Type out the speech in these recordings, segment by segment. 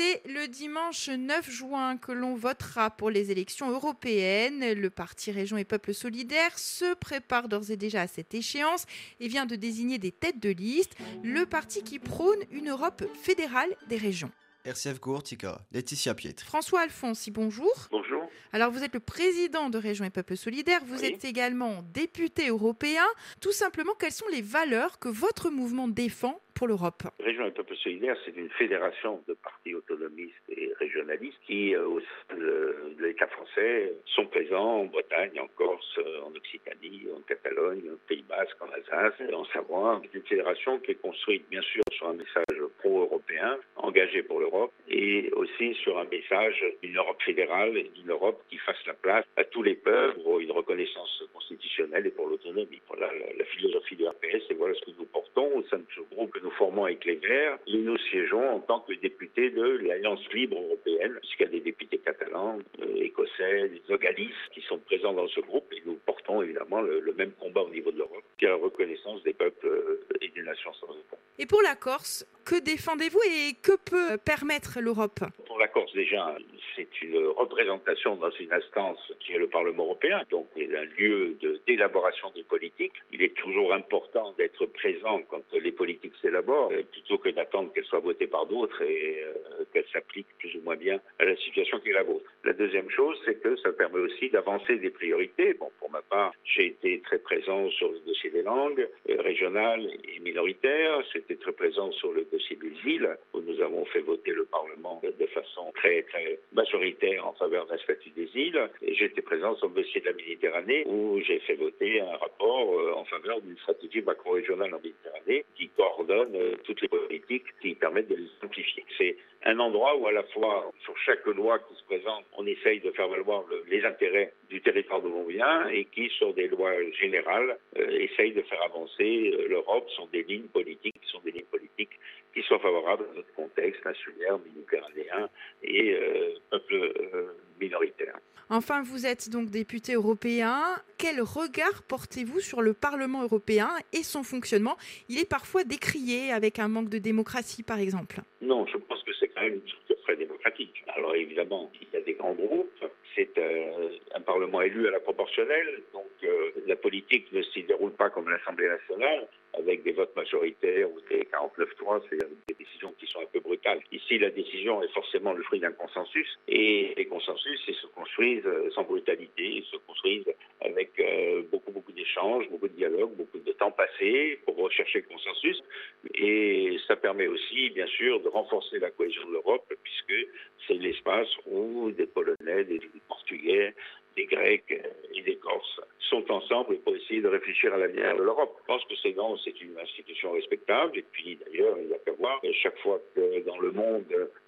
C'est le dimanche 9 juin que l'on votera pour les élections européennes. Le parti Région et Peuple Solidaire se prépare d'ores et déjà à cette échéance et vient de désigner des têtes de liste. Le parti qui prône une Europe fédérale des régions. RCF Gourtica, Laetitia Pietre. François Alfonsi, bonjour. Bonjour. Alors vous êtes le président de Région et Peuple Solidaire, vous Oui. êtes également député européen. Tout simplement, quelles sont les valeurs que votre mouvement défend pour l'Europe Région et Peuple Solidaire, c'est une fédération de partis autonomistes et régionalistes qui, euh, au de, l'État français, sont présents en Bretagne, en Corse, en Occitanie, en Catalogne, au Pays Basque, en Alsace, en Savoie. C'est une fédération qui est construite, bien sûr, sur un message pro-européen, engagé pour l'Europe, et aussi sur un message d'une Europe fédérale et d'une Europe qui fasse la place à tous les peuples pour reconnaissance constitutionnelle et pour l'autonomie. Voilà la, la philosophie du RPS et voilà ce que nous portons au sein de ce groupe que nous formons les Verts. Et nous siégeons en tant que députés de l'Alliance libre européenne, puisqu'il y a des députés catalans, euh, écossais, des ogalistes qui sont présents dans ce groupe et nous portons évidemment le, le même combat au niveau de l'Europe, qui est la reconnaissance des peuples euh, et des nations sans État. Et pour la Corse, que défendez-vous et que peut permettre l'Europe? La Corse, déjà, c'est une représentation dans une instance qui est le Parlement européen, donc c'est un lieu d'élaboration des politiques. Il est toujours important d'être présent quand les politiques s'élaborent, euh, plutôt que d'attendre qu'elles soient votées par d'autres et euh, qu'elles s'appliquent plus ou moins bien à la situation qui est la vôtre. La deuxième chose, c'est que ça permet aussi d'avancer des priorités. Bon, pour ma part, j'ai été très présent sur le dossier des langues euh, régionales et minoritaires. J'étais très présent sur le dossier des îles, où nous avons fait voter le Parlement de façon très, très majoritaire en faveur d'un statut des îles. J'étais présent sur le dossier de la Méditerranée, où j'ai fait voter un rapport euh, en faveur d'une stratégie macro-régionale en Méditerranée qui coordonne euh, toutes les politiques qui permettent de les simplifier. C'est un endroit où à la fois, sur chaque loi qui se présente, on essaye de faire valoir le- les intérêts du territoire d'où l'on vient et qui, sur des lois générales, euh, essaye de faire avancer l'Europe sur des lignes politiques qui sont des lignes politiques qui soient favorables à notre contexte insulaire, méditerranéen et euh, peuple euh, minoritaire. Enfin, vous êtes donc député européen. Quel regard portez-vous sur le Parlement européen et son fonctionnement? Il est parfois décrié avec un manque de démocratie, par exemple. Non, je pense que c'est quand même une structure très démocratique. Alors évidemment, il y a des grands groupes, c'est euh, un Parlement élu à la proportionnelle, la politique ne s'y déroule pas comme l'Assemblée nationale, avec des votes majoritaires ou des 49-3, c'est des décisions qui sont un peu brutales. Ici, la décision est forcément le fruit d'un consensus, et les consensus, ils se construisent euh, sans brutalité, ils se construisent avec euh, beaucoup, beaucoup d'échanges, beaucoup de dialogues, beaucoup de temps passé pour rechercher le consensus. Et ça permet aussi, bien sûr, de renforcer la cohésion de l'Europe, puisque c'est l'espace où des Polonais, des Portugais, des Grecs et des Corses sont ensemble pour essayer de réfléchir à l'avenir de l'Europe. Je pense que non, c'est une institution respectable. Et puis d'ailleurs, il n'y a qu'à voir, chaque fois que dans le monde,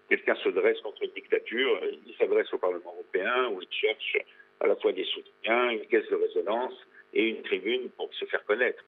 quelqu'un se dresse contre une dictature, il s'adresse au Parlement européen où il cherche à la fois des soutiens, une caisse de résonance et une tribune pour se faire connaître.